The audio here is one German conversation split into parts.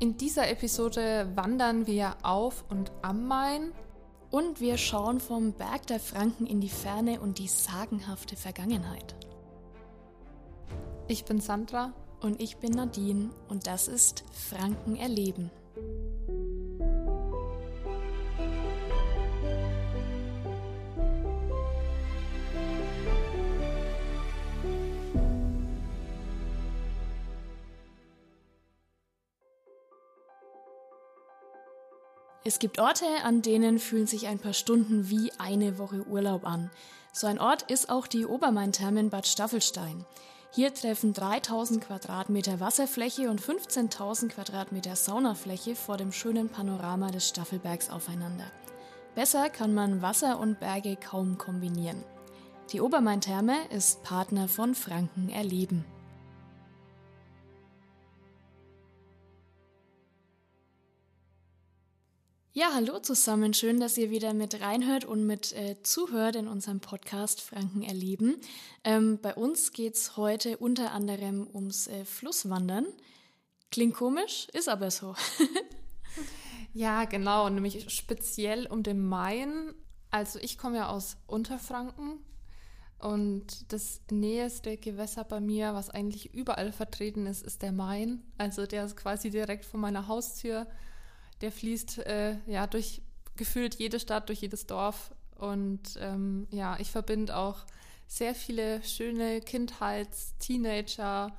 In dieser Episode wandern wir auf und am Main. Und wir schauen vom Berg der Franken in die Ferne und die sagenhafte Vergangenheit. Ich bin Sandra. Und ich bin Nadine und das ist Franken erleben. Es gibt Orte, an denen fühlen sich ein paar Stunden wie eine Woche Urlaub an. So ein Ort ist auch die Obermain-Therme in Bad Staffelstein. Hier treffen 3000 Quadratmeter Wasserfläche und 15.000 Quadratmeter Saunafläche vor dem schönen Panorama des Staffelbergs aufeinander. Besser kann man Wasser und Berge kaum kombinieren. Die Obermain-Therme ist Partner von Franken Erleben. Ja, hallo zusammen. Schön, dass ihr wieder mit reinhört und mit äh, zuhört in unserem Podcast Franken erleben. Ähm, bei uns geht's heute unter anderem ums äh, Flusswandern. Klingt komisch, ist aber so. ja, genau, nämlich speziell um den Main. Also ich komme ja aus Unterfranken und das nächste Gewässer bei mir, was eigentlich überall vertreten ist, ist der Main. Also der ist quasi direkt vor meiner Haustür der fließt äh, ja durch gefühlt jede Stadt, durch jedes Dorf. Und ähm, ja, ich verbinde auch sehr viele schöne Kindheits-, Teenager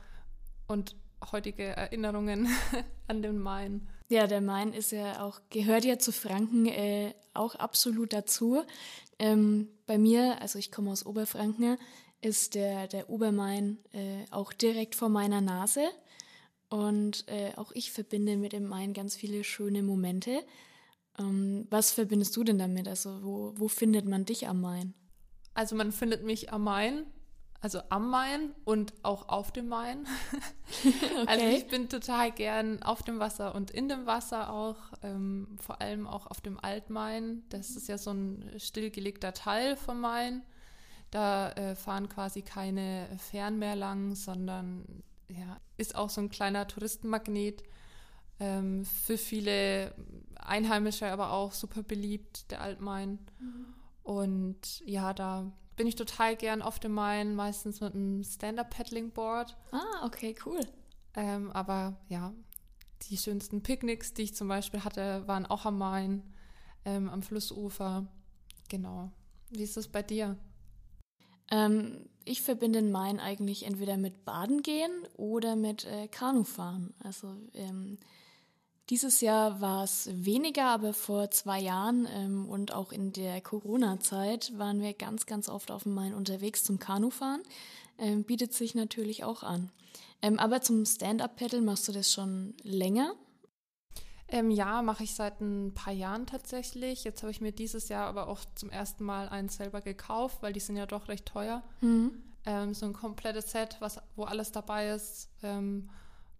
und heutige Erinnerungen an den Main. Ja, der Main ist ja auch, gehört ja zu Franken äh, auch absolut dazu. Ähm, bei mir, also ich komme aus Oberfranken, ist der, der Obermain äh, auch direkt vor meiner Nase. Und äh, auch ich verbinde mit dem Main ganz viele schöne Momente. Ähm, was verbindest du denn damit? Also wo, wo findet man dich am Main? Also man findet mich am Main, also am Main und auch auf dem Main. okay. Also ich bin total gern auf dem Wasser und in dem Wasser auch, ähm, vor allem auch auf dem Altmain. Das ist ja so ein stillgelegter Teil vom Main. Da äh, fahren quasi keine Fähren mehr lang, sondern ja, ist auch so ein kleiner Touristenmagnet. Ähm, für viele Einheimische aber auch super beliebt, der Altmain. Mhm. Und ja, da bin ich total gern auf dem Main, meistens mit einem Stand-Up-Paddling-Board. Ah, okay, cool. Ähm, aber ja, die schönsten Picknicks, die ich zum Beispiel hatte, waren auch am Main, ähm, am Flussufer. Genau. Wie ist das bei dir? Ähm, ich verbinde den Main eigentlich entweder mit Baden gehen oder mit äh, Kanufahren. Also ähm, dieses Jahr war es weniger, aber vor zwei Jahren ähm, und auch in der Corona-Zeit waren wir ganz, ganz oft auf dem Main unterwegs zum Kanufahren. Ähm, bietet sich natürlich auch an. Ähm, aber zum Stand-up-Paddle machst du das schon länger? Ähm, ja, mache ich seit ein paar Jahren tatsächlich. Jetzt habe ich mir dieses Jahr aber auch zum ersten Mal eins selber gekauft, weil die sind ja doch recht teuer. Mhm. Ähm, so ein komplettes Set, was, wo alles dabei ist. Ähm,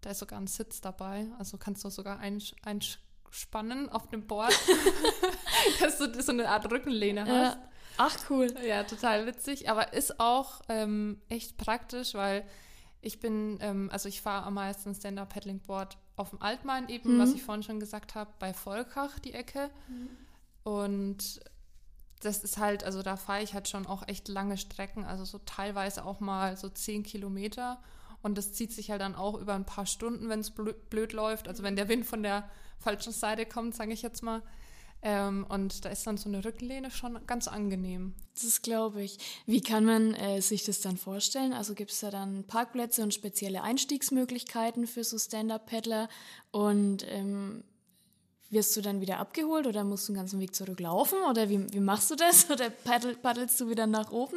da ist sogar ein Sitz dabei. Also kannst du sogar einspannen auf dem Board, dass du so eine Art Rückenlehne hast. Ja. Ach cool. Ja, total witzig. Aber ist auch ähm, echt praktisch, weil ich bin, ähm, also ich fahre am meisten Stand-Up-Paddling-Board auf dem Altmain eben, mhm. was ich vorhin schon gesagt habe, bei Volkach die Ecke. Mhm. Und das ist halt, also da fahre ich halt schon auch echt lange Strecken, also so teilweise auch mal so zehn Kilometer. Und das zieht sich halt dann auch über ein paar Stunden, wenn es blöd, blöd läuft. Also wenn der Wind von der falschen Seite kommt, sage ich jetzt mal. Ähm, und da ist dann so eine Rückenlehne schon ganz angenehm. Das glaube ich. Wie kann man äh, sich das dann vorstellen? Also gibt es da dann Parkplätze und spezielle Einstiegsmöglichkeiten für so Stand-Up-Paddler? Und ähm, wirst du dann wieder abgeholt oder musst du den ganzen Weg zurücklaufen? Oder wie, wie machst du das? Oder paddel, paddelst du wieder nach oben?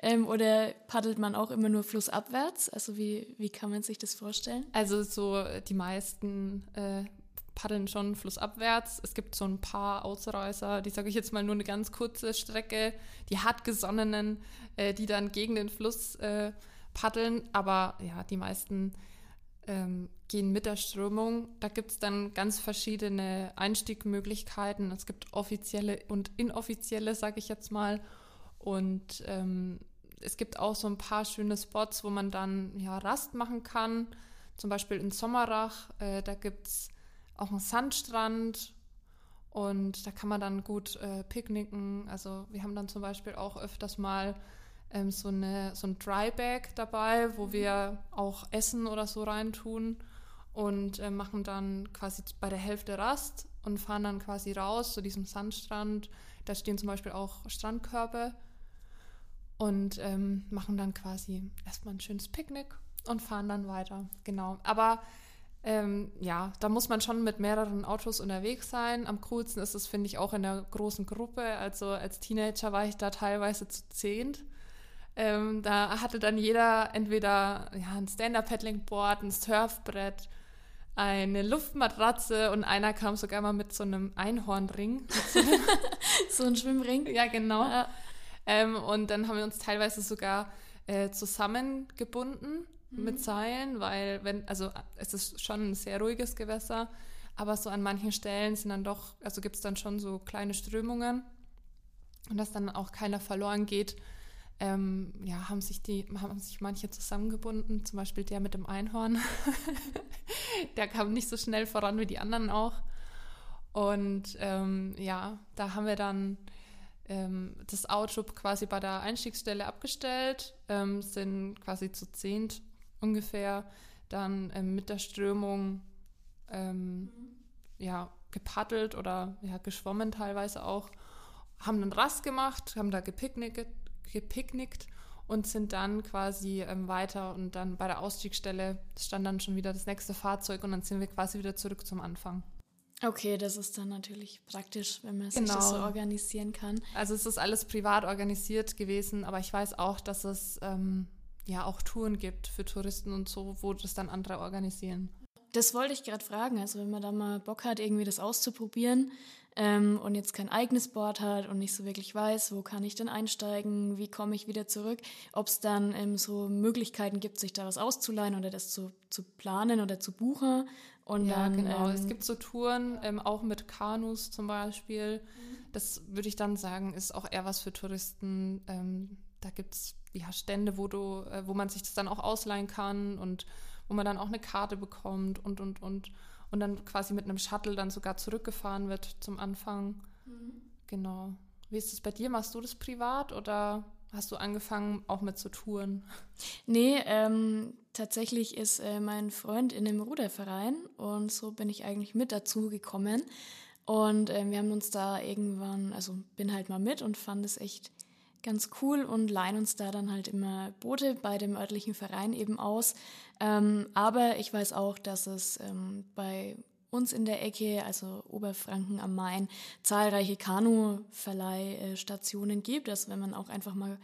Ähm, oder paddelt man auch immer nur flussabwärts? Also wie, wie kann man sich das vorstellen? Also so die meisten äh, paddeln schon flussabwärts. Es gibt so ein paar Ausreißer, die sage ich jetzt mal nur eine ganz kurze Strecke, die hartgesonnenen, äh, die dann gegen den Fluss äh, paddeln. Aber ja, die meisten ähm, gehen mit der Strömung. Da gibt es dann ganz verschiedene Einstiegmöglichkeiten. Es gibt offizielle und inoffizielle, sage ich jetzt mal. Und ähm, es gibt auch so ein paar schöne Spots, wo man dann ja Rast machen kann. Zum Beispiel in Sommerach, äh, da gibt es auch einen Sandstrand und da kann man dann gut äh, picknicken. Also wir haben dann zum Beispiel auch öfters mal ähm, so, eine, so ein Dryback dabei, wo wir auch Essen oder so reintun und äh, machen dann quasi bei der Hälfte Rast und fahren dann quasi raus zu diesem Sandstrand. Da stehen zum Beispiel auch Strandkörbe und ähm, machen dann quasi erstmal ein schönes Picknick und fahren dann weiter. Genau. Aber ähm, ja, da muss man schon mit mehreren Autos unterwegs sein. Am coolsten ist es, finde ich, auch in der großen Gruppe. Also als Teenager war ich da teilweise zu zehnt. Ähm, da hatte dann jeder entweder ja, ein Stand-Up-Paddling-Board, ein Surfbrett, eine Luftmatratze und einer kam sogar mal mit so einem Einhornring. So, einem so ein Schwimmring? Ja, genau. Ja. Ähm, und dann haben wir uns teilweise sogar äh, zusammengebunden mhm. mit Seilen, weil wenn, also es ist schon ein sehr ruhiges Gewässer, aber so an manchen Stellen sind dann doch, also gibt es dann schon so kleine Strömungen und dass dann auch keiner verloren geht. Ähm, ja, haben sich die, haben sich manche zusammengebunden, zum Beispiel der mit dem Einhorn. der kam nicht so schnell voran wie die anderen auch. Und ähm, ja, da haben wir dann ähm, das Auto quasi bei der Einstiegsstelle abgestellt, ähm, sind quasi zu zehnt ungefähr dann ähm, mit der Strömung ähm, mhm. ja, gepaddelt oder ja, geschwommen teilweise auch, haben dann Rast gemacht, haben da gepicknickt, gepicknickt und sind dann quasi ähm, weiter und dann bei der Ausstiegsstelle stand dann schon wieder das nächste Fahrzeug und dann sind wir quasi wieder zurück zum Anfang. Okay, das ist dann natürlich praktisch, wenn man genau. sich das so genau. organisieren kann. Also es ist alles privat organisiert gewesen, aber ich weiß auch, dass es ähm, ja auch Touren gibt für Touristen und so, wo das dann andere organisieren. Das wollte ich gerade fragen. Also wenn man da mal Bock hat, irgendwie das auszuprobieren ähm, und jetzt kein eigenes Board hat und nicht so wirklich weiß, wo kann ich denn einsteigen, wie komme ich wieder zurück, ob es dann ähm, so Möglichkeiten gibt, sich da was auszuleihen oder das zu, zu planen oder zu buchen. Und ja, dann, genau. Ähm, es gibt so Touren, ähm, auch mit Kanus zum Beispiel. Das würde ich dann sagen, ist auch eher was für Touristen. Da gibt es ja, Stände, wo du, äh, wo man sich das dann auch ausleihen kann und wo man dann auch eine Karte bekommt und und und und dann quasi mit einem Shuttle dann sogar zurückgefahren wird zum Anfang. Mhm. Genau. Wie ist es bei dir? Machst du das privat oder hast du angefangen auch mit zu touren? Nee, ähm, tatsächlich ist äh, mein Freund in einem Ruderverein und so bin ich eigentlich mit dazu gekommen. Und äh, wir haben uns da irgendwann, also bin halt mal mit und fand es echt ganz cool und leihen uns da dann halt immer Boote bei dem örtlichen Verein eben aus. Ähm, aber ich weiß auch, dass es ähm, bei uns in der Ecke, also Oberfranken am Main, zahlreiche Kanu-Verleihstationen gibt. Also wenn man auch einfach mal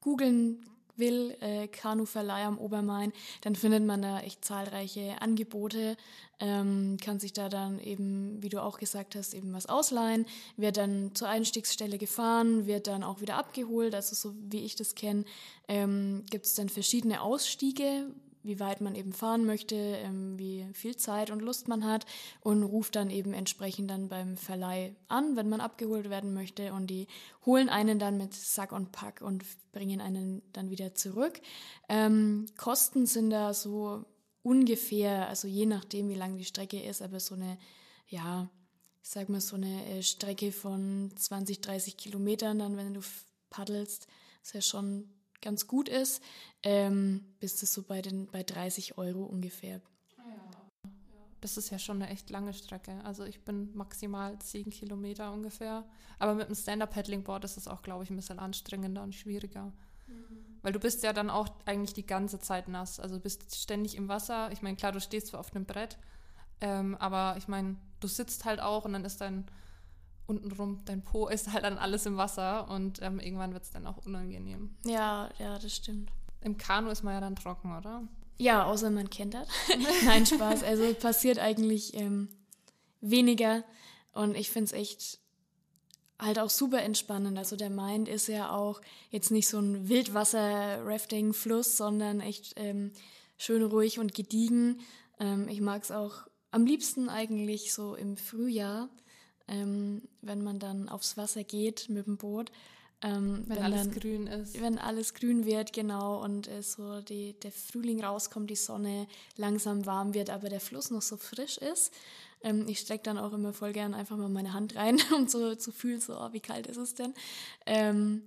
googeln will, äh, Kanuverleih am Obermain, dann findet man da echt zahlreiche Angebote, ähm, kann sich da dann eben, wie du auch gesagt hast, eben was ausleihen, wird dann zur Einstiegsstelle gefahren, wird dann auch wieder abgeholt, also so wie ich das kenne, ähm, gibt es dann verschiedene Ausstiege, wie weit man eben fahren möchte, ähm, wie viel Zeit und Lust man hat und ruft dann eben entsprechend dann beim Verleih an, wenn man abgeholt werden möchte und die holen einen dann mit Sack und Pack und bringen einen dann wieder zurück. Ähm, Kosten sind da so ungefähr, also je nachdem, wie lang die Strecke ist, aber so eine, ja, ich sag mal so eine äh, Strecke von 20, 30 Kilometern dann, wenn du paddelst, ist ja schon ganz gut ist, ähm, bist du so bei, den, bei 30 Euro ungefähr. Das ist ja schon eine echt lange Strecke. Also ich bin maximal 10 Kilometer ungefähr. Aber mit einem Stand-Up-Paddling-Board ist es auch, glaube ich, ein bisschen anstrengender und schwieriger. Mhm. Weil du bist ja dann auch eigentlich die ganze Zeit nass. Also du bist ständig im Wasser. Ich meine, klar, du stehst zwar auf einem Brett, ähm, aber ich meine, du sitzt halt auch und dann ist dein untenrum, dein Po ist halt dann alles im Wasser und ähm, irgendwann wird es dann auch unangenehm. Ja, ja, das stimmt. Im Kanu ist man ja dann trocken, oder? Ja, außer man kennt das. Nein, Spaß. Also passiert eigentlich ähm, weniger und ich finde es echt halt auch super entspannend. Also der Main ist ja auch jetzt nicht so ein Wildwasser-Rafting-Fluss, sondern echt ähm, schön ruhig und gediegen. Ähm, ich mag es auch am liebsten eigentlich so im Frühjahr, ähm, wenn man dann aufs Wasser geht mit dem Boot Ähm, wenn, wenn, alles dann, grün ist. Wenn alles grün wird, genau, und äh, so die, der Frühling rauskommt, die Sonne langsam warm wird, aber der Fluss noch so frisch ist. Ähm, ich strecke dann auch immer voll gern einfach mal meine Hand rein, um so zu fühlen, so, oh, wie kalt ist es denn? Ähm,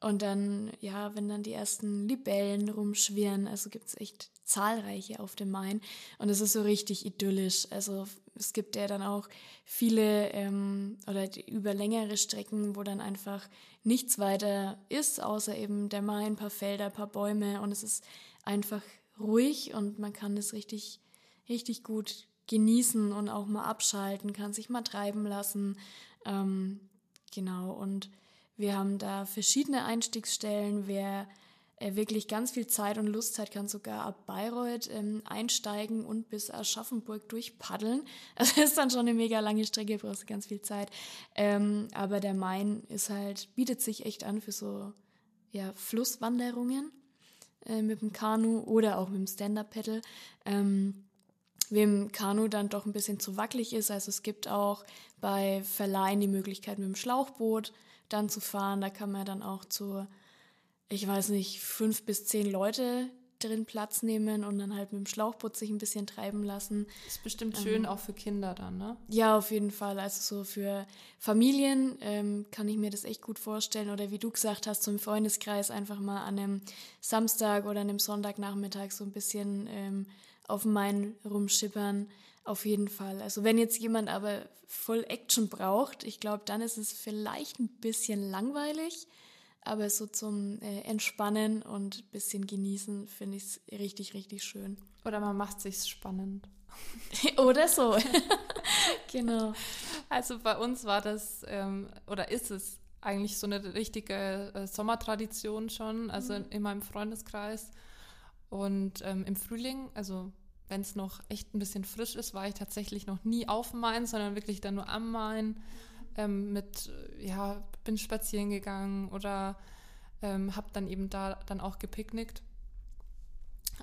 und dann, ja, wenn dann die ersten Libellen rumschwirren, also gibt es echt zahlreiche auf dem Main. Und es ist so richtig idyllisch. Also es gibt ja dann auch viele ähm, oder über längere Strecken, wo dann einfach nichts weiter ist, außer eben der Main, ein paar Felder, ein paar Bäume. Und es ist einfach ruhig und man kann das richtig, richtig gut genießen und auch mal abschalten, kann sich mal treiben lassen. Ähm, genau. Und wir haben da verschiedene Einstiegsstellen. Wer wirklich ganz viel Zeit und Lust hat, kann sogar ab Bayreuth ähm, einsteigen und bis Aschaffenburg durchpaddeln. Also das ist dann schon eine mega lange Strecke, brauchst ganz viel Zeit. Ähm, aber der Main ist halt, bietet sich echt an für so ja, Flusswanderungen äh, mit dem Kanu oder auch mit dem Stand-Up-Pedal. Ähm, wem Kanu dann doch ein bisschen zu wackelig ist. Also es gibt auch bei Verleihen die Möglichkeit mit dem Schlauchboot dann zu fahren. Da kann man dann auch zu, ich weiß nicht, fünf bis zehn Leute drin Platz nehmen und dann halt mit dem Schlauchboot sich ein bisschen treiben lassen. Ist bestimmt schön ähm, auch für Kinder dann, ne? Ja, auf jeden Fall. Also so für Familien ähm, kann ich mir das echt gut vorstellen. Oder wie du gesagt hast, zum Freundeskreis einfach mal an einem Samstag oder einem Sonntagnachmittag so ein bisschen ähm, auf dem Main rumschippern. Auf jeden Fall. Also wenn jetzt jemand aber voll Action braucht, ich glaube, dann ist es vielleicht ein bisschen langweilig. Aber so zum äh, Entspannen und ein bisschen genießen finde ich es richtig, richtig schön. Oder man macht sich spannend. oder so. genau. Also bei uns war das, ähm, oder ist es eigentlich so eine richtige äh, Sommertradition schon, also mhm. in, in, meinem Freundeskreis. Und ähm, im Frühling, also wenn es noch echt ein bisschen frisch ist, war ich tatsächlich noch nie auf dem Main, sondern wirklich dann nur am Main ähm, mit, ja, bin spazieren gegangen oder ähm, habe dann eben da dann auch gepicknickt.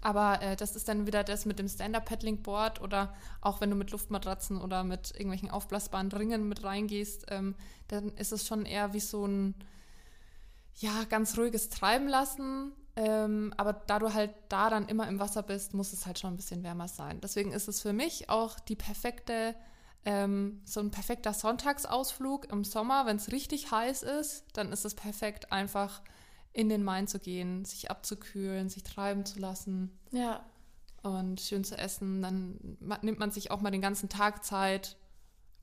Aber äh, das ist dann wieder das mit dem Stand-Up-Paddling-Board oder auch wenn du mit Luftmatratzen oder mit irgendwelchen aufblasbaren Ringen mit reingehst, ähm, dann ist es schon eher wie so ein ja, ganz ruhiges Treiben lassen ähm, aber da du halt da dann immer im Wasser bist, muss es halt schon ein bisschen wärmer sein. Deswegen ist es für mich auch die perfekte, ähm, so ein perfekter Sonntagsausflug im Sommer, wenn es richtig heiß ist, dann ist es perfekt, einfach in den Main zu gehen, sich abzukühlen, sich treiben zu lassen. Ja. Und schön zu essen. Dann nimmt man sich auch mal den ganzen Tag Zeit.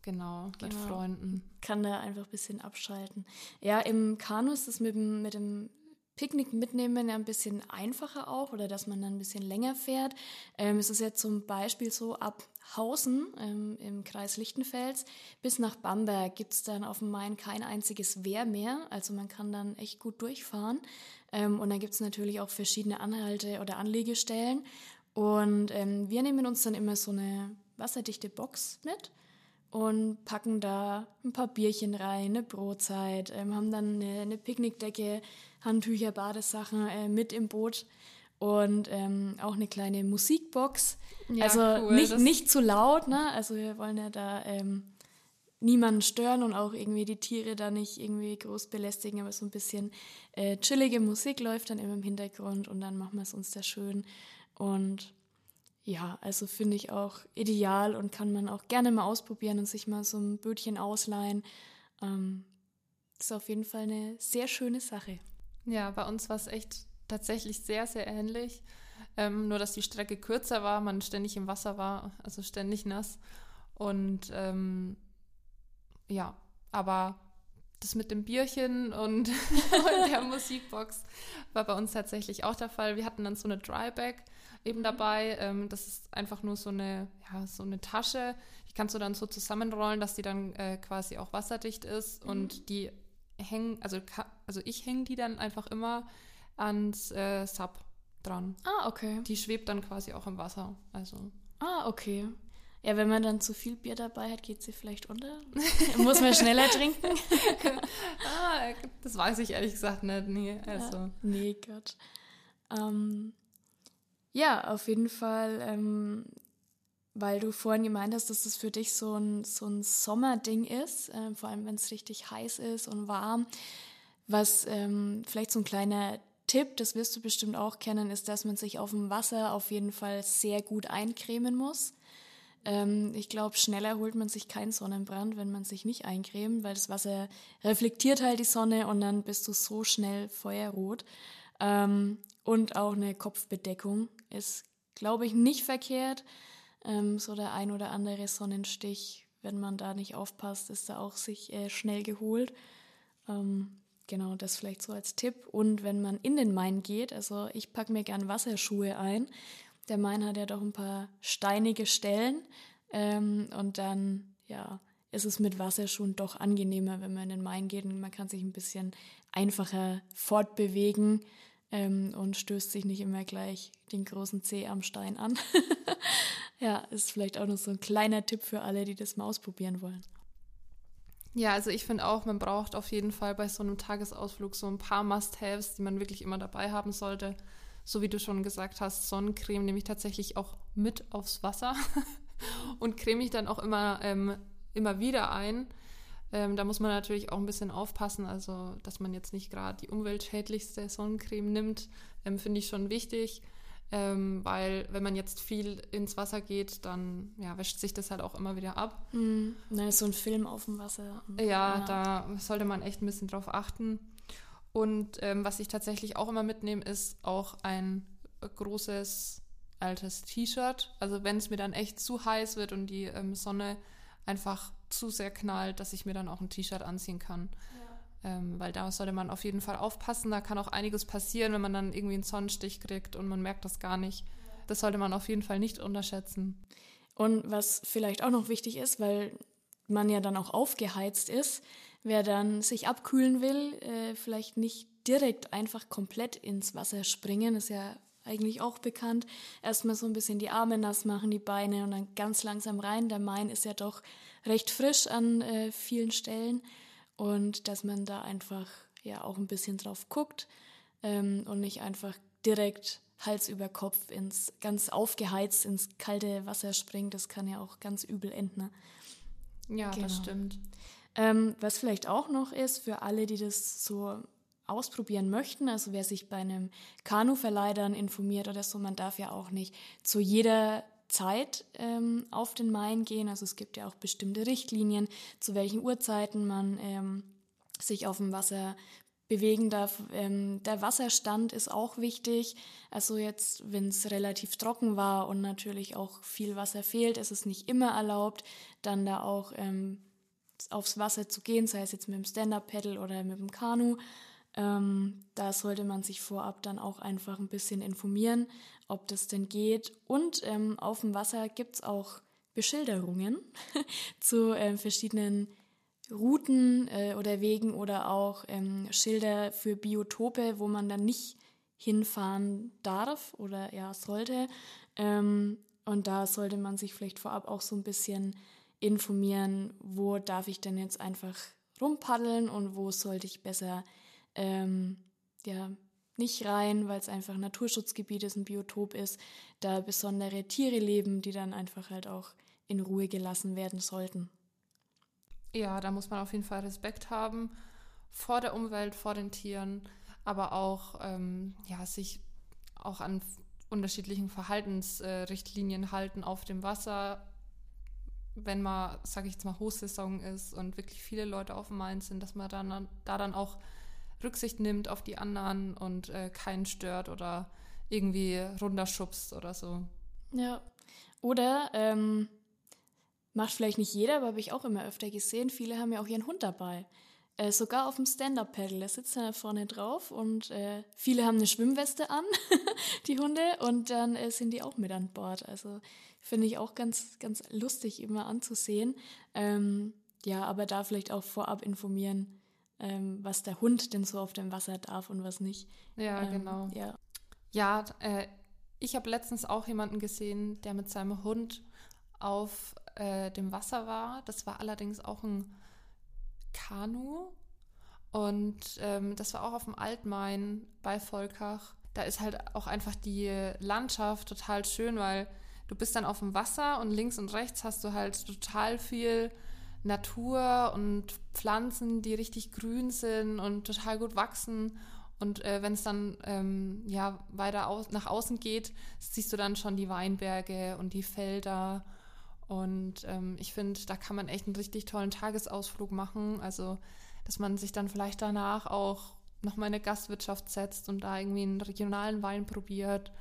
Genau, genau. mit Freunden. Kann da einfach ein bisschen abschalten. Ja, im Kanu ist es mit dem, mit dem Picknick mitnehmen ein bisschen einfacher auch oder dass man dann ein bisschen länger fährt. Ähm, es ist ja zum Beispiel so, ab Hausen ähm, im Kreis Lichtenfels bis nach Bamberg gibt es dann auf dem Main kein einziges Wehr mehr. Also man kann dann echt gut durchfahren. Ähm, und dann es natürlich auch verschiedene Anhalte- oder Anlegestellen. Und ähm, wir nehmen uns dann immer so eine wasserdichte Box mit und packen da ein paar Bierchen rein, eine Brotzeit, ähm, haben dann eine, eine, Picknickdecke, Handtücher, Badesachen äh, mit im Boot und ähm, auch eine kleine Musikbox. Ja, also cool, nicht, nicht zu laut, ne? Also wir wollen ja da ähm, niemanden stören und auch irgendwie die Tiere da nicht irgendwie groß belästigen, aber so ein bisschen äh, chillige Musik läuft dann immer im Hintergrund und dann machen wir es uns da schön und ja, also finde ich auch ideal und kann man auch gerne mal ausprobieren und sich mal so ein Bötchen ausleihen. Ähm, ist auf jeden Fall eine sehr schöne Sache. Ja, bei uns war es echt tatsächlich sehr, sehr ähnlich. Ähm, nur, dass die Strecke kürzer war, man ständig im Wasser war, also ständig nass. Und ähm, ja, aber das mit dem Bierchen und, und der Musikbox war bei uns tatsächlich auch der Fall. Wir hatten dann so eine Dryback eben dabei. Ähm, das ist einfach nur so eine, ja, so eine Tasche. Die kannst du dann so zusammenrollen, dass die dann äh, quasi auch wasserdicht ist. Mhm. Und die hängen, also, also ich hänge die dann einfach immer ans äh, Sub dran. Ah, okay. Die schwebt dann quasi auch im Wasser. Also. Ah, okay. Ja, wenn man dann zu viel Bier dabei hat, geht sie vielleicht unter. Muss man schneller trinken. ah, das weiß ich ehrlich gesagt nicht. Nee, also. Ja, nee, Gott. Ähm, ja, auf jeden Fall, ähm, weil du vorhin gemeint hast, dass das für dich so ein, so ein Sommerding ist, äh, vor allem wenn es richtig heiß ist und warm. Was ähm, vielleicht so ein kleiner Tipp, das wirst du bestimmt auch kennen, ist, dass man sich auf dem Wasser auf jeden Fall sehr gut eincremen muss. Ähm, ich glaube, schneller holt man sich keinen Sonnenbrand, wenn man sich nicht eincremt, weil das Wasser reflektiert halt die Sonne und dann bist du so schnell feuerrot. Ähm, und auch eine Kopfbedeckung ist, glaube ich, nicht verkehrt. Ähm, so der ein oder andere Sonnenstich, wenn man da nicht aufpasst, ist da auch sich äh, schnell geholt. Ähm, genau, das vielleicht so als Tipp. Und wenn man in den Main geht, also ich packe mir gern Wasserschuhe ein. Der Main hat ja doch ein paar steinige Stellen. Ähm, und dann, ja, ist es mit Wasserschuhen doch angenehmer, wenn man in den Main geht und man kann sich ein bisschen einfacher fortbewegen ähm, und stößt sich nicht immer gleich den großen Zeh am Stein an. ja, ist vielleicht auch noch so ein kleiner Tipp für alle, die das mal ausprobieren wollen. Ja, also ich finde auch, man braucht auf jeden Fall bei so einem Tagesausflug so ein paar Must-Haves, die man wirklich immer dabei haben sollte. So wie du schon gesagt hast, Sonnencreme nehme ich tatsächlich auch mit aufs Wasser und creme ich dann auch immer, ähm, immer wieder ein. Ähm, da muss man natürlich auch ein bisschen aufpassen, also dass man jetzt nicht gerade die umweltschädlichste Sonnencreme nimmt, ähm, finde ich schon wichtig. Ähm, weil wenn man jetzt viel ins Wasser geht, dann ja, wäscht sich das halt auch immer wieder ab. Mhm. Na, ist so ein Film auf dem Wasser. Ja, ja, da sollte man echt ein bisschen drauf achten. Und ähm, was ich tatsächlich auch immer mitnehme, ist auch ein großes altes T-Shirt. Also wenn es mir dann echt zu heiß wird und die ähm, Sonne einfach zu sehr knallt, dass ich mir dann auch ein T-Shirt anziehen kann. Ja. Ähm, weil da sollte man auf jeden Fall aufpassen. Da kann auch einiges passieren, wenn man dann irgendwie einen Sonnenstich kriegt und man merkt das gar nicht. Das sollte man auf jeden Fall nicht unterschätzen. Und was vielleicht auch noch wichtig ist, weil man ja dann auch aufgeheizt ist, wer dann sich abkühlen will, äh, vielleicht nicht direkt einfach komplett ins Wasser springen, ist ja eigentlich auch bekannt. Erstmal so ein bisschen die Arme nass machen, die Beine und dann ganz langsam rein. Der Main ist ja doch recht frisch an äh, vielen Stellen und dass man da einfach ja auch ein bisschen drauf guckt ähm, und nicht einfach direkt Hals über Kopf ins ganz aufgeheizt ins kalte Wasser springt. Das kann ja auch ganz übel enden. Ja, genau. das stimmt. Ähm, was vielleicht auch noch ist für alle, die das so ausprobieren möchten, also wer sich bei einem Kanuverleih dann informiert oder so, man darf ja auch nicht zu jeder Zeit ähm, auf den Main gehen. Also es gibt ja auch bestimmte Richtlinien, zu welchen Uhrzeiten man ähm, sich auf dem Wasser bewegen darf. Ähm, der Wasserstand ist auch wichtig. Also jetzt, wenn es relativ trocken war und natürlich auch viel Wasser fehlt, ist es nicht immer erlaubt, dann da auch ähm, aufs Wasser zu gehen, sei es jetzt mit dem Stand-Up-Pedal oder mit dem Kanu. Ähm, da sollte man sich vorab dann auch einfach ein bisschen informieren, ob das denn geht. Und ähm, auf dem Wasser gibt es auch Beschilderungen zu äh, verschiedenen Routen äh, oder Wegen oder auch ähm, Schilder für Biotope, wo man dann nicht hinfahren darf oder ja sollte. Ähm, und da sollte man sich vielleicht vorab auch so ein bisschen informieren, wo darf ich denn jetzt einfach rumpaddeln und wo sollte ich besser ähm, ja, nicht rein, weil es einfach ein Naturschutzgebiet ist, ein Biotop ist, da besondere Tiere leben, die dann einfach halt auch in Ruhe gelassen werden sollten. Ja, da muss man auf jeden Fall Respekt haben vor der Umwelt, vor den Tieren, aber auch ähm, ja, sich auch an unterschiedlichen Verhaltensrichtlinien äh, halten auf dem Wasser, wenn mal, sage ich jetzt mal, Hochsaison ist und wirklich viele Leute auf dem Main sind, dass man dann da dann auch Rücksicht nimmt auf die anderen und äh, keinen stört oder irgendwie runterschubst oder so. Ja. Oder ähm, macht vielleicht nicht jeder, aber habe ich auch immer öfter gesehen. Viele haben ja auch ihren Hund dabei. Äh, sogar auf dem Stand-Up-Pedal. Der sitzt da vorne drauf und äh, viele haben eine Schwimmweste an, die Hunde, und dann äh, sind die auch mit an Bord. Also finde ich auch ganz, ganz lustig immer anzusehen. Ähm, ja, aber da vielleicht auch vorab informieren, ähm, was der Hund denn so auf dem Wasser darf und was nicht. Ja, ähm, genau. Ja, ja äh, ich habe letztens auch jemanden gesehen, der mit seinem Hund auf äh, dem Wasser war. Das war allerdings auch ein Kanu. Und ähm, das war auch auf dem Altmain bei Volkach. Da ist halt auch einfach die Landschaft total schön, weil du bist dann auf dem Wasser und links und rechts hast du halt total viel Natur und Pflanzen, die richtig grün sind und total gut wachsen. Und äh, wenn es dann ähm, ja weiter aus, nach außen geht, siehst du dann schon die Weinberge und die Felder. Und ähm, ich finde, da kann man echt einen richtig tollen Tagesausflug machen. Also, dass man sich dann vielleicht danach auch nochmal in eine Gastwirtschaft setzt und da irgendwie einen regionalen Wein probiert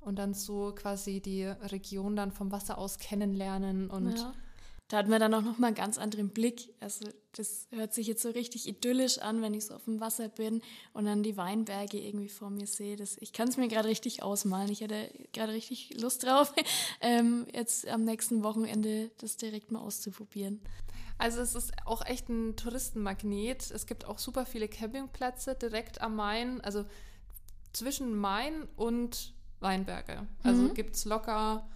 und dann so quasi die Region dann vom Wasser aus kennenlernen und ja. Da hat man dann auch nochmal einen ganz anderen Blick. Also das hört sich jetzt so richtig idyllisch an, wenn ich so auf dem Wasser bin und dann die Weinberge irgendwie vor mir sehe. Das, ich kann es mir gerade richtig ausmalen. Ich hätte gerade richtig Lust drauf, ähm, jetzt am nächsten Wochenende das direkt mal auszuprobieren. Also es ist auch echt ein Touristenmagnet. Es gibt auch super viele Campingplätze direkt am Main, also zwischen Main und Weinberge. Also mhm. gibt es locker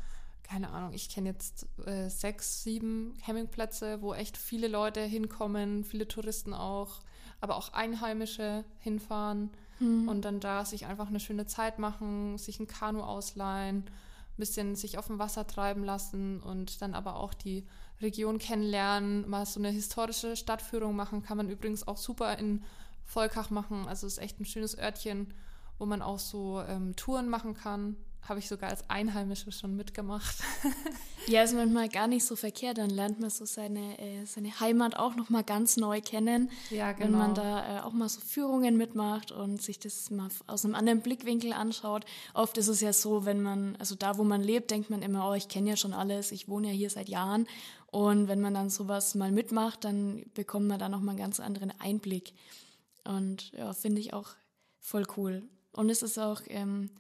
keine Ahnung, ich kenne jetzt äh, sechs, sieben Campingplätze, wo echt viele Leute hinkommen, viele Touristen auch, aber auch Einheimische hinfahren mhm. und dann da sich einfach eine schöne Zeit machen, sich ein Kanu ausleihen, ein bisschen sich auf dem Wasser treiben lassen und dann aber auch die Region kennenlernen, mal so eine historische Stadtführung machen, kann man übrigens auch super in Volkach machen. Also es ist echt ein schönes Örtchen, wo man auch so ähm, Touren machen kann habe ich sogar als Einheimische schon mitgemacht. ja, ist manchmal gar nicht so verkehrt. Dann lernt man so seine, äh, seine Heimat auch noch mal ganz neu kennen. Ja, genau. Wenn man genau. da äh, auch mal so Führungen mitmacht und sich das mal aus einem anderen Blickwinkel anschaut. Oft ist es ja so, wenn man, also da, wo man lebt, denkt man immer, oh, ich kenne ja schon alles, ich wohne ja hier seit Jahren. Und wenn man dann sowas mal mitmacht, dann bekommt man da noch mal einen ganz anderen Einblick. Und ja, finde ich auch voll cool. Und es ist auch... Ähm,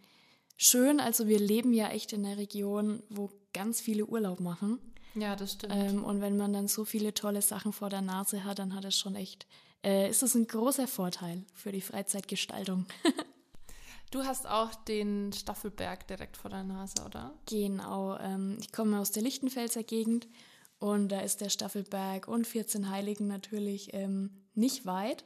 schön. Also wir leben ja echt in einer Region, wo ganz viele Urlaub machen. Ja, das stimmt. Ähm, und wenn man dann so viele tolle Sachen vor der Nase hat, dann hat es schon echt, äh, ist es ein großer Vorteil für die Freizeitgestaltung. du hast auch den Staffelberg direkt vor der Nase, oder? Genau. Ähm, ich komme aus der Lichtenfelser Gegend und da ist der Staffelberg und 14 Heiligen natürlich ähm, nicht weit.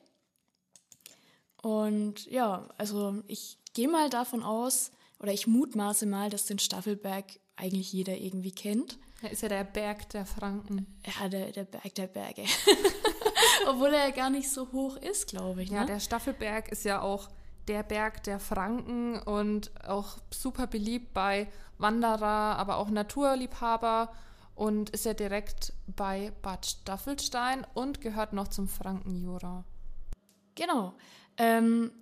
Und ja, also ich gehe mal davon aus, oder ich mutmaße mal, dass den Staffelberg eigentlich jeder irgendwie kennt. Er ist ja der Berg der Franken. Ja, der, der Berg der Berge. Obwohl er ja gar nicht so hoch ist, glaube ich. Ne? Ja, der Staffelberg ist ja auch der Berg der Franken und auch super beliebt bei Wanderer, aber auch Naturliebhaber und ist ja direkt bei Bad Staffelstein und gehört noch zum Frankenjura. Genau. Ähm,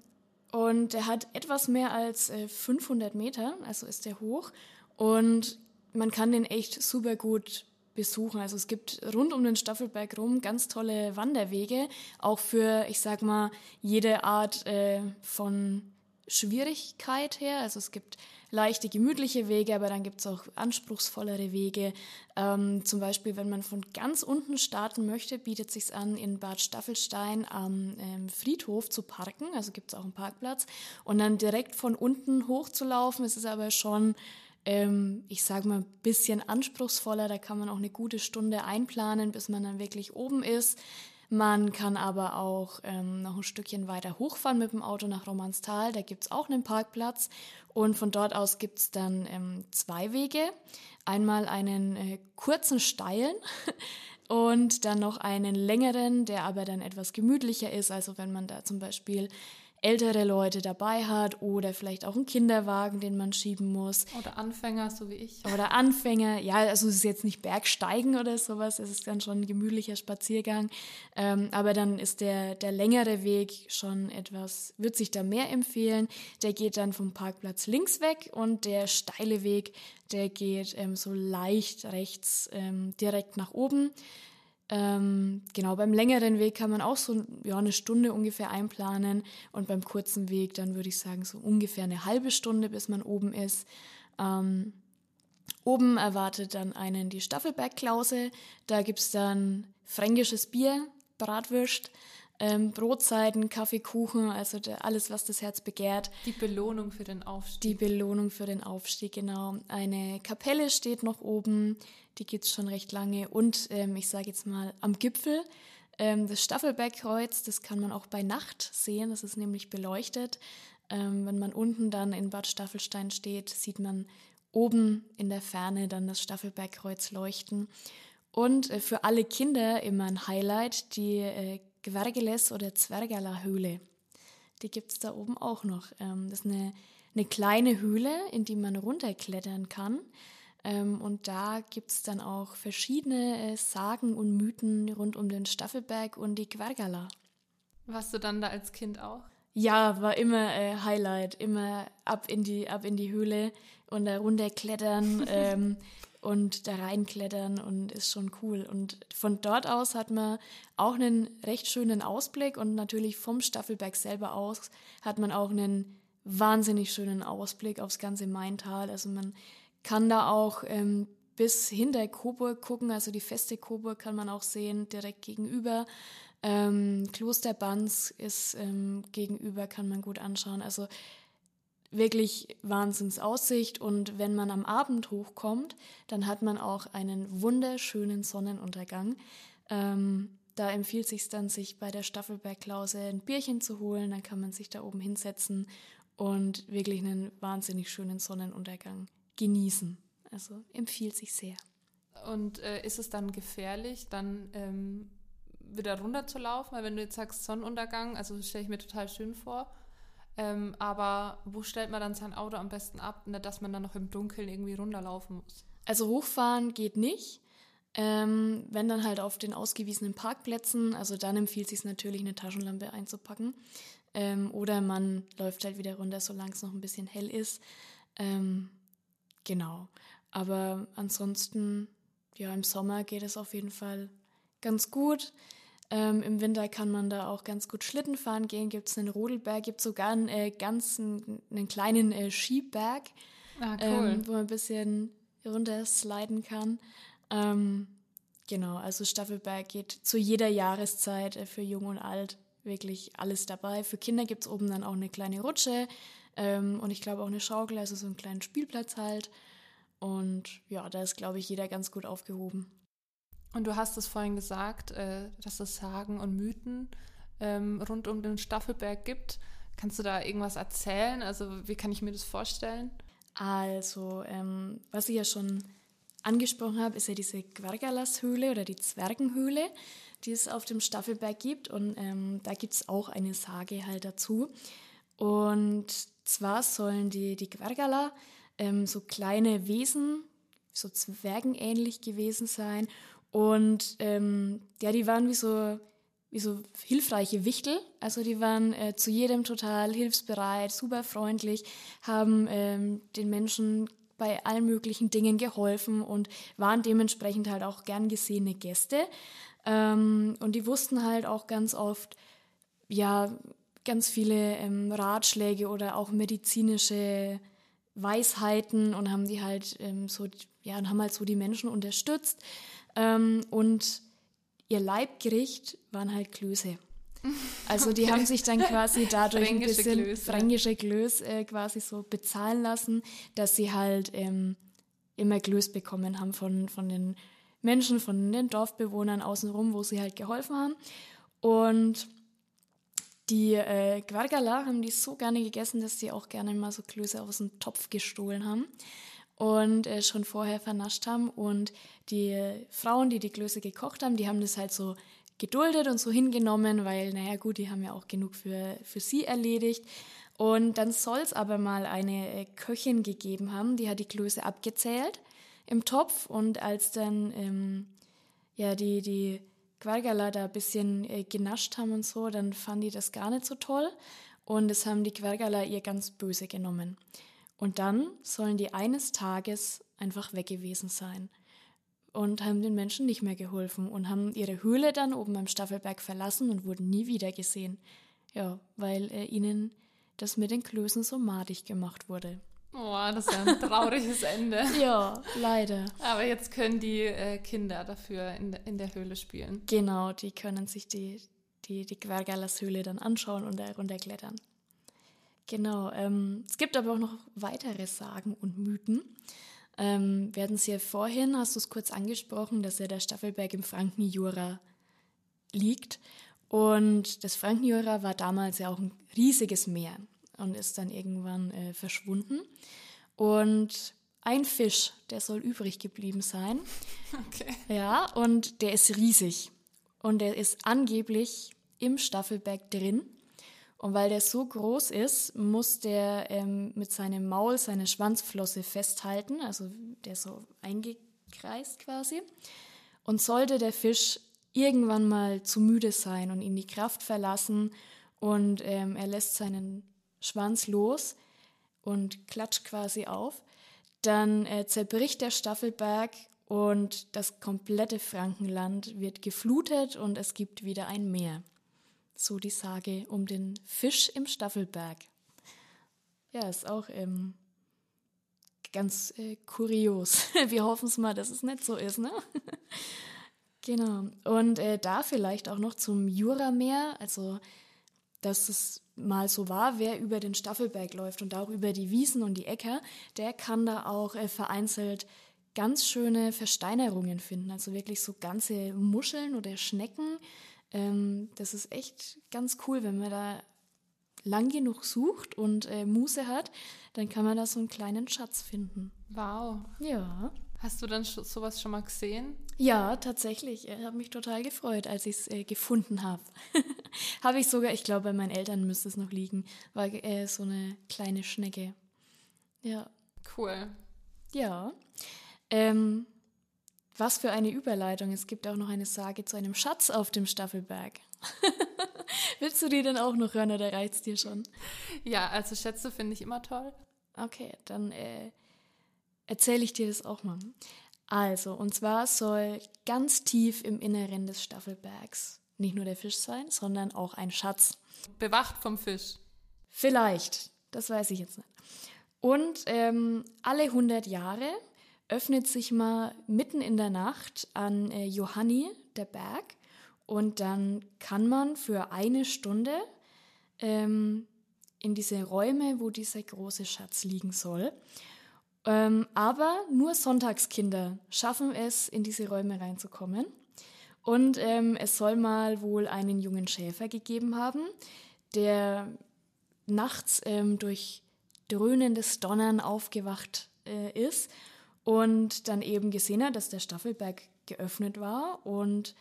und er hat etwas mehr als 500 äh, Meter, also ist er hoch. Und man kann den echt super gut besuchen. Also es gibt rund um den Staffelberg rum ganz tolle Wanderwege, auch für, ich sag mal, jede Art äh, von Schwierigkeit her. Also es gibt leichte, gemütliche Wege, aber dann gibt es auch anspruchsvollere Wege. Ähm, zum Beispiel, wenn man von ganz unten starten möchte, bietet es sich an, in Bad Staffelstein am ähm, Friedhof zu parken. Also gibt es auch einen Parkplatz. Und dann direkt von unten hochzulaufen, ist es aber schon ähm, ich sage mal, ein bisschen anspruchsvoller. Da kann man auch eine gute Stunde einplanen, bis man dann wirklich oben ist. Man kann aber auch ähm, noch ein Stückchen weiter hochfahren mit dem Auto nach Romansthal. Da gibt es auch einen Parkplatz. Und von dort aus gibt es dann ähm, zwei Wege. Einmal einen äh, kurzen, steilen und dann noch einen längeren, der aber dann etwas gemütlicher ist. Also wenn man da zum Beispiel ältere Leute dabei hat oder vielleicht auch einen Kinderwagen, den man schieben muss. Oder Anfänger, so wie ich. Oder Anfänger, ja, also es ist jetzt nicht Bergsteigen oder sowas, es ist dann schon ein gemütlicher Spaziergang. Ähm, aber dann ist der, der längere Weg schon etwas, wird sich da mehr empfehlen. Der geht dann vom Parkplatz links weg und der steile Weg, der geht ähm, so leicht rechts ähm, direkt nach oben. Ähm, genau, beim längeren Weg kann man auch so ja, eine Stunde ungefähr einplanen. Und beim kurzen Weg dann würde ich sagen so ungefähr eine halbe Stunde, bis man oben ist. Ähm, oben erwartet dann einen die Staffelbergklause, da gibt es dann fränkisches Bier, Bratwürst, ähm, Brotzeiten, Kaffee, Kuchen, also der, alles, was das Herz begehrt. Die Belohnung für den Aufstieg. Die Belohnung für den Aufstieg, genau. Eine Kapelle steht noch oben, die gibt es schon recht lange. Und ähm, ich sage jetzt mal am Gipfel ähm, das Staffelbergkreuz, das kann man auch bei Nacht sehen, das ist nämlich beleuchtet. Ähm, wenn man unten dann in Bad Staffelstein steht, sieht man oben in der Ferne dann das Staffelbergkreuz leuchten. Und äh, für alle Kinder immer ein Highlight, die äh, Gwergeles oder Zwergerler-Höhle. Die gibt es da oben auch noch. Ähm, das ist eine, eine kleine Höhle, in die man runterklettern kann. Ähm, und da gibt es dann auch verschiedene äh, Sagen und Mythen rund um den Staffelberg und die Quergala. Warst du dann da als Kind auch? Ja, war immer äh, Highlight, immer ab in die, ab in die Höhle und da runterklettern ähm, und da reinklettern und ist schon cool. Und von dort aus hat man auch einen recht schönen Ausblick und natürlich vom Staffelberg selber aus hat man auch einen wahnsinnig schönen Ausblick aufs ganze Maintal. Also man kann da auch ähm, bis hinter Coburg gucken, also die feste Coburg kann man auch sehen, direkt gegenüber. Ähm, Kloster Banz ist ähm, gegenüber, kann man gut anschauen. Also wirklich Wahnsinnsaussicht und wenn man am Abend hochkommt, dann hat man auch einen wunderschönen Sonnenuntergang. Ähm, da empfiehlt sich dann, sich bei der Staffelbergklause ein Bierchen zu holen, dann kann man sich da oben hinsetzen und wirklich einen wahnsinnig schönen Sonnenuntergang genießen. Also empfiehlt sich sehr. Und äh, ist es dann gefährlich, dann ähm, wieder runter zu laufen? Weil wenn du jetzt sagst Sonnenuntergang, also stelle ich mir total schön vor. Ähm, aber wo stellt man dann sein Auto am besten ab, ne, dass man dann noch im Dunkeln irgendwie runterlaufen muss? Also hochfahren geht nicht. Ähm, wenn dann halt auf den ausgewiesenen Parkplätzen, also dann empfiehlt sich natürlich eine Taschenlampe einzupacken. Ähm, oder man läuft halt wieder runter, solange es noch ein bisschen hell ist. Ähm, Genau. Aber ansonsten, ja, im Sommer geht es auf jeden Fall ganz gut. Ähm, Im Winter kann man da auch ganz gut Schlitten fahren gehen. Gibt es einen Rodelberg, gibt sogar einen äh, ganzen, einen kleinen äh, Skiberg, ah, cool. ähm, wo man ein bisschen runtersliden kann. Ähm, genau, also Staffelberg geht zu jeder Jahreszeit äh, für Jung und Alt wirklich alles dabei. Für Kinder gibt es oben dann auch eine kleine Rutsche. Ähm, und ich glaube auch eine Schaukel, also so einen kleinen Spielplatz halt. Und ja, da ist, glaube ich, jeder ganz gut aufgehoben. Und du hast es vorhin gesagt, äh, dass es Sagen und Mythen ähm, rund um den Staffelberg gibt. Kannst du da irgendwas erzählen? Also wie kann ich mir das vorstellen? Also, ähm, was ich ja schon angesprochen habe, ist ja diese Quergalas-Höhle oder die Zwergenhöhle, die es auf dem Staffelberg gibt. Und ähm, da gibt es auch eine Sage halt dazu. Und zwar sollen die, die Quergala ähm, so kleine Wesen, so zwergenähnlich gewesen sein. Und ähm, ja, die waren wie so, wie so hilfreiche Wichtel. Also die waren äh, zu jedem total hilfsbereit, super freundlich, haben ähm, den Menschen bei allen möglichen Dingen geholfen und waren dementsprechend halt auch gern gesehene Gäste. Ähm, und die wussten halt auch ganz oft, ja, ganz viele ähm, Ratschläge oder auch medizinische Weisheiten und haben die halt ähm, so, ja, und haben halt so die Menschen unterstützt. Ähm, und ihr Leibgericht waren halt Klöße. Also okay. die haben sich dann quasi dadurch ein bisschen Klöße. fränkische Klöße äh, quasi so bezahlen lassen, dass sie halt ähm, immer Klöße bekommen haben von, von den Menschen, von den Dorfbewohnern außenrum, wo sie halt geholfen haben. Und die äh, Guargala haben die so gerne gegessen, dass sie auch gerne mal so Klöße aus dem Topf gestohlen haben und äh, schon vorher vernascht haben. Und die Frauen, die die Klöße gekocht haben, die haben das halt so geduldet und so hingenommen, weil, naja gut, die haben ja auch genug für, für sie erledigt. Und dann soll es aber mal eine äh, Köchin gegeben haben, die hat die Klöße abgezählt im Topf und als dann ähm, ja die, die Quergala da ein bisschen äh, genascht haben und so, dann fanden die das gar nicht so toll und das haben die Quergala ihr ganz böse genommen. Und dann sollen die eines Tages einfach weg gewesen sein und haben den Menschen nicht mehr geholfen und haben ihre Höhle dann oben am Staffelberg verlassen und wurden nie wieder gesehen. Ja, weil äh, ihnen das mit den Klößen so madig gemacht wurde. Oh, das ist ja ein trauriges Ende. ja, leider. Aber jetzt können die äh, Kinder dafür in, in der Höhle spielen. Genau, die können sich die, die, die Quergalas Höhle dann anschauen und da runterklettern. Genau, ähm, es gibt aber auch noch weitere Sagen und Mythen. Ähm, werden Sie ja vorhin, hast du es kurz angesprochen, dass ja der Staffelberg im Frankenjura liegt. Und das Frankenjura war damals ja auch ein riesiges Meer und ist dann irgendwann äh, verschwunden. Und ein Fisch, der soll übrig geblieben sein. Okay. Ja, und der ist riesig. Und der ist angeblich im Staffelberg drin. Und weil der so groß ist, muss der ähm, mit seinem Maul seine Schwanzflosse festhalten, also der so eingekreist quasi. Und sollte der Fisch irgendwann mal zu müde sein und ihn die Kraft verlassen und ähm, er lässt seinen Schwanz los und klatscht quasi auf, dann äh, zerbricht der Staffelberg und das komplette Frankenland wird geflutet und es gibt wieder ein Meer. So die Sage um den Fisch im Staffelberg. Ja, ist auch ähm, ganz äh, kurios. Wir hoffen es mal, dass es nicht so ist, ne? genau. Und äh, da vielleicht auch noch zum Jurameer, also dass es mal so war, wer über den Staffelberg läuft und auch über die Wiesen und die Äcker, der kann da auch äh, vereinzelt ganz schöne Versteinerungen finden. Also wirklich so ganze Muscheln oder Schnecken, ähm, das ist echt ganz cool, wenn man da lang genug sucht und äh, Muße hat, dann kann man da so einen kleinen Schatz finden. Wow. Ja. Hast du dann sowas schon mal gesehen? Ja, tatsächlich. Ich habe mich total gefreut, als ich es äh, gefunden habe. habe ich sogar, ich glaube, bei meinen Eltern müsste es noch liegen. War äh, so eine kleine Schnecke. Ja. Cool. Ja. Ähm, was für eine Überleitung. Es gibt auch noch eine Sage zu einem Schatz auf dem Staffelberg. Willst du die denn auch noch hören oder reizt dir schon? Ja, also Schätze finde ich immer toll. Okay, dann äh, erzähle ich dir das auch mal. Also, und zwar soll ganz tief im Inneren des Staffelbergs nicht nur der Fisch sein, sondern auch ein Schatz. Bewacht vom Fisch. Vielleicht, das weiß ich jetzt nicht. Und ähm, alle 100 Jahre öffnet sich mal mitten in der Nacht an äh, Johanni der Berg und dann kann man für eine Stunde ähm, in diese Räume, wo dieser große Schatz liegen soll. Ähm, aber nur Sonntagskinder schaffen es, in diese Räume reinzukommen. Und ähm, es soll mal wohl einen jungen Schäfer gegeben haben, der nachts ähm, durch dröhnendes Donnern aufgewacht äh, ist und dann eben gesehen hat, dass der Staffelberg geöffnet war und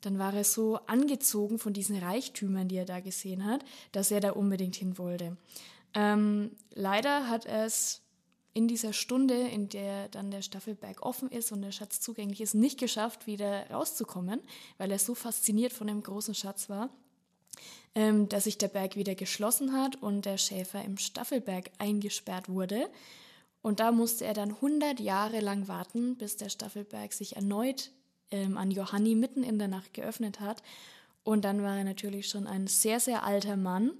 dann war er so angezogen von diesen Reichtümern, die er da gesehen hat, dass er da unbedingt hin wollte. Ähm, leider hat es in dieser Stunde, in der dann der Staffelberg offen ist und der Schatz zugänglich ist, nicht geschafft, wieder rauszukommen, weil er so fasziniert von dem großen Schatz war, ähm, dass sich der Berg wieder geschlossen hat und der Schäfer im Staffelberg eingesperrt wurde. Und da musste er dann 100 Jahre lang warten, bis der Staffelberg sich erneut ähm, an Johanni mitten in der Nacht geöffnet hat. Und dann war er natürlich schon ein sehr, sehr alter Mann.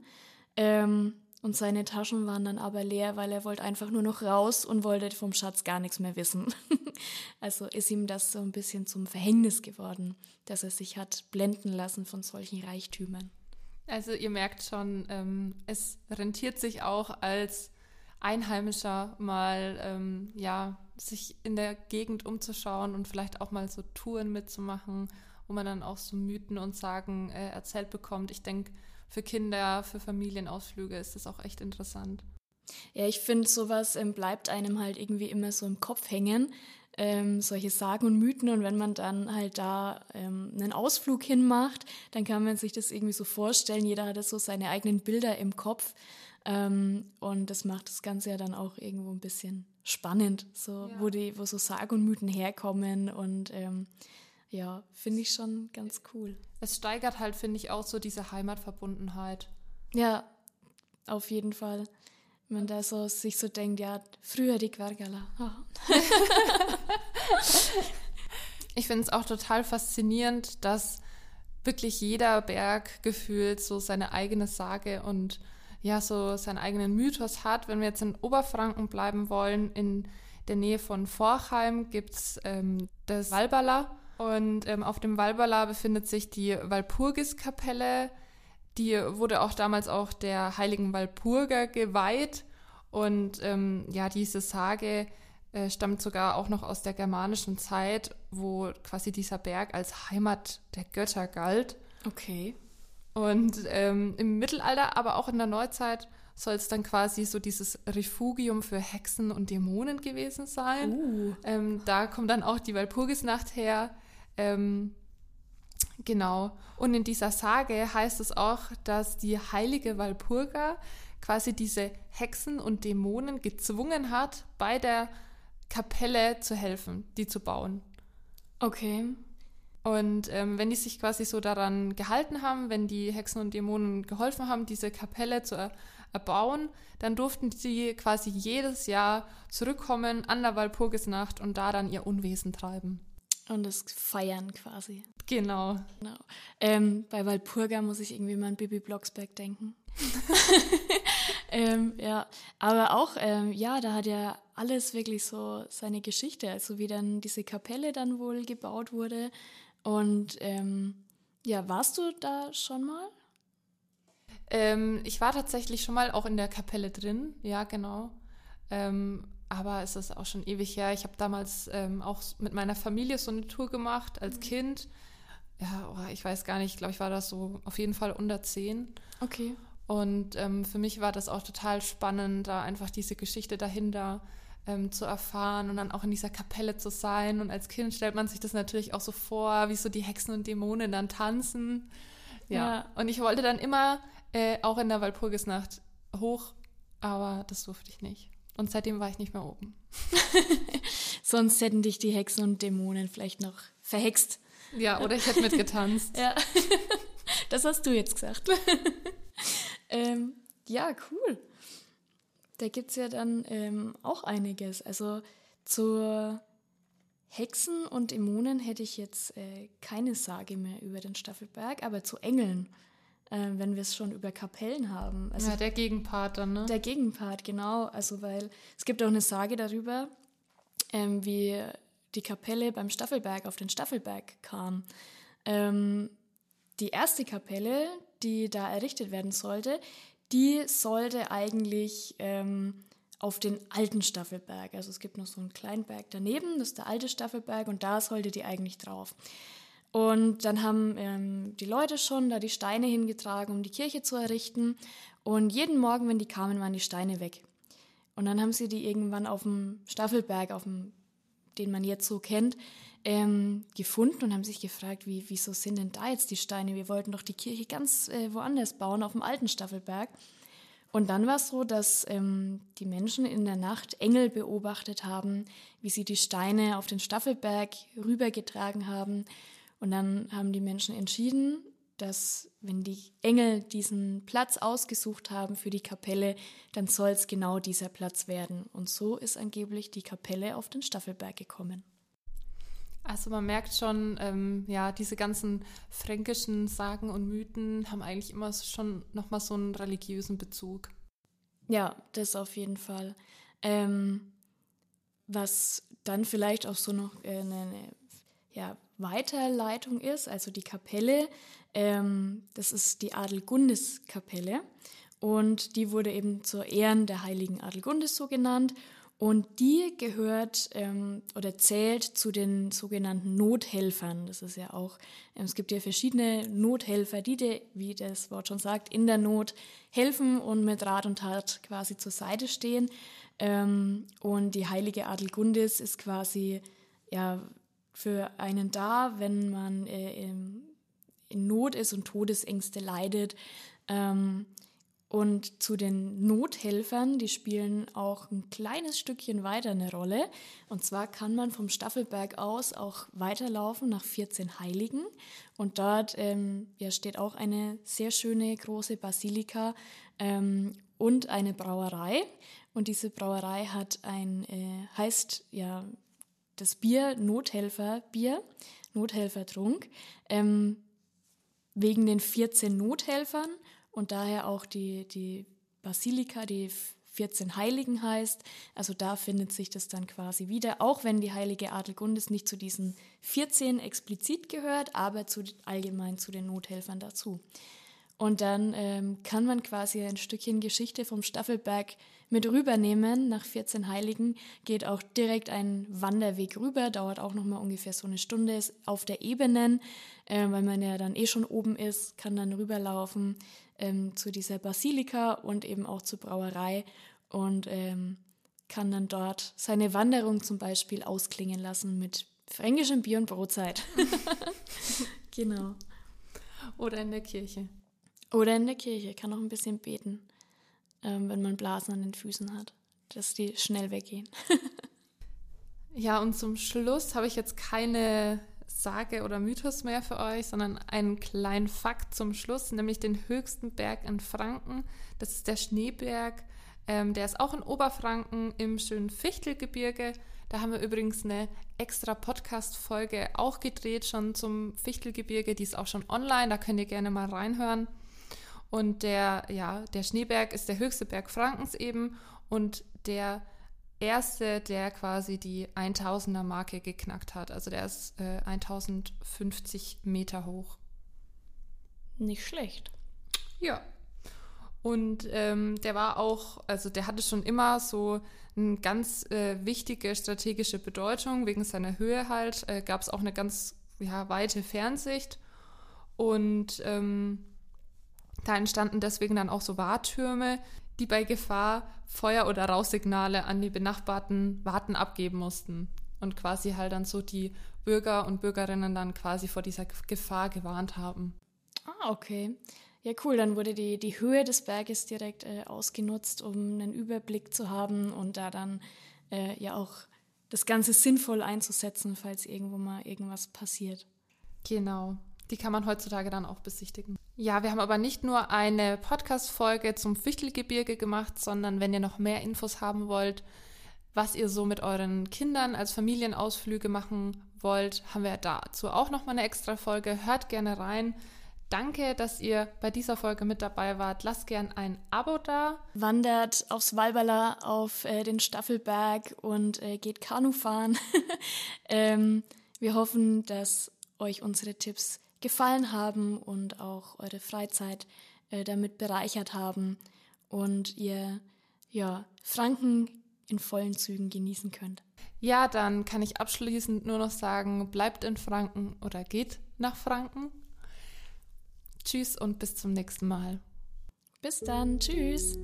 Ähm, und seine Taschen waren dann aber leer, weil er wollte einfach nur noch raus und wollte vom Schatz gar nichts mehr wissen. also ist ihm das so ein bisschen zum Verhängnis geworden, dass er sich hat blenden lassen von solchen Reichtümern. Also ihr merkt schon, ähm, es rentiert sich auch als Einheimischer mal ähm, ja sich in der Gegend umzuschauen und vielleicht auch mal so Touren mitzumachen, wo man dann auch so Mythen und Sagen äh, erzählt bekommt. Ich denke, für Kinder, für Familienausflüge ist das auch echt interessant. Ja, ich finde, sowas ähm, bleibt einem halt irgendwie immer so im Kopf hängen. Ähm, solche Sagen und Mythen und wenn man dann halt da ähm, einen Ausflug hinmacht, dann kann man sich das irgendwie so vorstellen. Jeder hat so seine eigenen Bilder im Kopf ähm, und das macht das Ganze ja dann auch irgendwo ein bisschen spannend, so ja. wo die, wo so Sag und Mythen herkommen und ähm, ja, finde ich schon ganz cool. Es steigert halt, finde ich, auch so diese Heimatverbundenheit. Ja, auf jeden Fall. Wenn man da so sich so denkt, ja, früher die Quergala. ich finde es auch total faszinierend, dass wirklich jeder Berg gefühlt so seine eigene Sage und ja so seinen eigenen Mythos hat. Wenn wir jetzt in Oberfranken bleiben wollen, in der Nähe von Forchheim gibt es ähm, das Walberla. Und ähm, auf dem Walberla befindet sich die Walpurgiskapelle. Die wurde auch damals auch der heiligen Walpurga geweiht. Und ähm, ja, diese Sage äh, stammt sogar auch noch aus der germanischen Zeit, wo quasi dieser Berg als Heimat der Götter galt. Okay. Und ähm, im Mittelalter, aber auch in der Neuzeit soll es dann quasi so dieses Refugium für Hexen und Dämonen gewesen sein. Uh. Ähm, da kommt dann auch die Walpurgisnacht her. Ähm, genau. Und in dieser Sage heißt es auch, dass die heilige Walpurga quasi diese Hexen und Dämonen gezwungen hat, bei der Kapelle zu helfen, die zu bauen. Okay. Und ähm, wenn die sich quasi so daran gehalten haben, wenn die Hexen und Dämonen geholfen haben, diese Kapelle zu er erbauen, dann durften sie quasi jedes Jahr zurückkommen an der Walpurgisnacht und da dann ihr Unwesen treiben. Und das feiern quasi. Genau. genau. Ähm, bei Walpurga muss ich irgendwie mal an Bibi Blocksberg denken. ähm, ja, aber auch, ähm, ja, da hat ja alles wirklich so seine Geschichte. Also wie dann diese Kapelle dann wohl gebaut wurde und ähm, ja, warst du da schon mal? Ähm, ich war tatsächlich schon mal auch in der Kapelle drin, ja, genau. Ähm, aber es ist auch schon ewig her. Ich habe damals ähm, auch mit meiner Familie so eine Tour gemacht als mhm. Kind. Ja, oh, ich weiß gar nicht, ich glaube, ich war da so auf jeden Fall unter zehn. Okay. Und ähm, für mich war das auch total spannend, da einfach diese Geschichte dahinter ähm, zu erfahren und dann auch in dieser Kapelle zu sein. Und als Kind stellt man sich das natürlich auch so vor, wie so die Hexen und Dämonen dann tanzen. Ja. ja. Und ich wollte dann immer äh, auch in der Walpurgisnacht hoch, aber das durfte ich nicht. Und seitdem war ich nicht mehr oben. Sonst hätten dich die Hexen und Dämonen vielleicht noch verhext. Ja, oder ich hätte mitgetanzt. ja. Das hast du jetzt gesagt. ähm, ja, cool. Da gibt es ja dann ähm, auch einiges. Also zur Hexen und Dämonen hätte ich jetzt äh, keine Sage mehr über den Staffelberg, aber zu Engeln, äh, wenn wir es schon über Kapellen haben. Also ja, der Gegenpart dann, ne? Der Gegenpart, genau. Also, weil es gibt auch eine Sage darüber, ähm, wie die Kapelle beim Staffelberg auf den Staffelberg kam. Ähm, die erste Kapelle, die da errichtet werden sollte, die sollte eigentlich ähm, auf den alten Staffelberg, also es gibt noch so einen kleinen Berg daneben, das ist der alte Staffelberg und da sollte die eigentlich drauf. Und dann haben ähm, die Leute schon da die Steine hingetragen, um die Kirche zu errichten. Und jeden Morgen, wenn die kamen, waren die Steine weg. Und dann haben sie die irgendwann auf dem Staffelberg, auf dem, den man jetzt so kennt, ähm, gefunden und haben sich gefragt, wie, wieso sind denn da jetzt die Steine? Wir wollten doch die Kirche ganz äh, woanders bauen, auf dem alten Staffelberg. Und dann war es so, dass ähm, die Menschen in der Nacht Engel beobachtet haben, wie sie die Steine auf den Staffelberg rübergetragen haben. Und dann haben die Menschen entschieden, dass wenn die Engel diesen Platz ausgesucht haben für die Kapelle, dann soll es genau dieser Platz werden. Und so ist angeblich die Kapelle auf den Staffelberg gekommen. Also man merkt schon, ähm, ja, diese ganzen fränkischen Sagen und Mythen haben eigentlich immer schon nochmal so einen religiösen Bezug. Ja, das auf jeden Fall. Ähm, was dann vielleicht auch so noch äh, eine, eine ja, Weiterleitung ist, also die Kapelle, ähm, das ist die Adelgundes-Kapelle und die wurde eben zur Ehren der heiligen Adelgundes so genannt und die gehört ähm, oder zählt zu den sogenannten Nothelfern. Das ist ja auch, ähm, es gibt ja verschiedene Nothelfer, die, de, wie das Wort schon sagt, in der Not helfen und mit Rat und Tat quasi zur Seite stehen. Ähm, und die heilige Adelgundis ist quasi ja für einen da, wenn man äh, in Not ist und Todesängste leidet. Ähm, und zu den Nothelfern, die spielen auch ein kleines Stückchen weiter eine Rolle. Und zwar kann man vom Staffelberg aus auch weiterlaufen nach 14 Heiligen. Und dort ähm, ja, steht auch eine sehr schöne große Basilika ähm, und eine Brauerei. Und diese Brauerei hat ein, äh, heißt ja das Bier Nothelferbier, Nothelfertrunk, ähm, wegen den 14 Nothelfern und daher auch die, die Basilika, die 14 Heiligen heißt. Also da findet sich das dann quasi wieder, auch wenn die heilige Adelgundes nicht zu diesen 14 explizit gehört, aber zu, allgemein zu den Nothelfern dazu. Und dann ähm, kann man quasi ein Stückchen Geschichte vom Staffelberg mit rübernehmen. Nach 14 Heiligen geht auch direkt ein Wanderweg rüber, dauert auch nochmal ungefähr so eine Stunde, ist auf der Ebene, äh, weil man ja dann eh schon oben ist, kann dann rüberlaufen ähm, zu dieser Basilika und eben auch zur Brauerei und ähm, kann dann dort seine Wanderung zum Beispiel ausklingen lassen mit fränkischem Bier und Brotzeit. genau. Oder in der Kirche. Oder in der Kirche, kann auch ein bisschen beten, ähm, wenn man Blasen an den Füßen hat, dass die schnell weggehen. ja, und zum Schluss habe ich jetzt keine Sage oder Mythos mehr für euch, sondern einen kleinen Fakt zum Schluss, nämlich den höchsten Berg in Franken. Das ist der Schneeberg. Ähm, der ist auch in Oberfranken im schönen Fichtelgebirge. Da haben wir übrigens eine extra Podcast-Folge auch gedreht, schon zum Fichtelgebirge. Die ist auch schon online, da könnt ihr gerne mal reinhören. Und der, ja, der Schneeberg ist der höchste Berg Frankens eben und der erste, der quasi die 1000er Marke geknackt hat. Also der ist äh, 1050 Meter hoch. Nicht schlecht. Ja. Und ähm, der war auch, also der hatte schon immer so eine ganz äh, wichtige strategische Bedeutung, wegen seiner Höhe halt. Äh, Gab es auch eine ganz ja, weite Fernsicht. Und ähm, da entstanden deswegen dann auch so Wartürme, die bei Gefahr Feuer- oder Rauchsignale an die benachbarten Warten abgeben mussten und quasi halt dann so die Bürger und Bürgerinnen dann quasi vor dieser Gefahr gewarnt haben. Ah, okay. Ja, cool. Dann wurde die, die Höhe des Berges direkt äh, ausgenutzt, um einen Überblick zu haben und da dann äh, ja auch das Ganze sinnvoll einzusetzen, falls irgendwo mal irgendwas passiert. Genau. Die kann man heutzutage dann auch besichtigen. Ja, wir haben aber nicht nur eine Podcast-Folge zum Fichtelgebirge gemacht, sondern wenn ihr noch mehr Infos haben wollt, was ihr so mit euren Kindern als Familienausflüge machen wollt, haben wir dazu auch noch mal eine extra Folge. Hört gerne rein. Danke, dass ihr bei dieser Folge mit dabei wart. Lasst gern ein Abo da. Wandert aufs Walberla auf äh, den Staffelberg und äh, geht Kanu fahren. ähm, wir hoffen, dass euch unsere Tipps gefallen haben und auch eure Freizeit äh, damit bereichert haben und ihr ja, Franken in vollen Zügen genießen könnt. Ja, dann kann ich abschließend nur noch sagen, bleibt in Franken oder geht nach Franken. Tschüss und bis zum nächsten Mal. Bis dann, tschüss.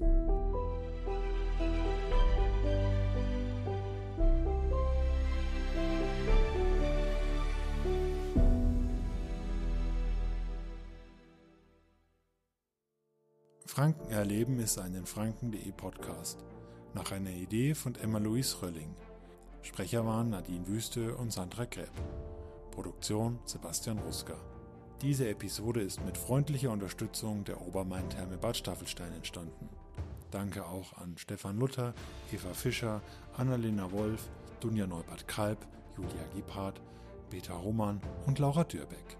Franken erleben ist ein in Franken.de Podcast. Nach einer Idee von Emma-Louise Rölling. Sprecher waren Nadine Wüste und Sandra Gräb. Produktion Sebastian Ruska. Diese Episode ist mit freundlicher Unterstützung der Obermain-Therme Bad Staffelstein entstanden. Danke auch an Stefan Luther, Eva Fischer, Annalena Wolf, Dunja Neubert-Kalb, Julia Gebhardt, Peter Roman und Laura Dürbeck.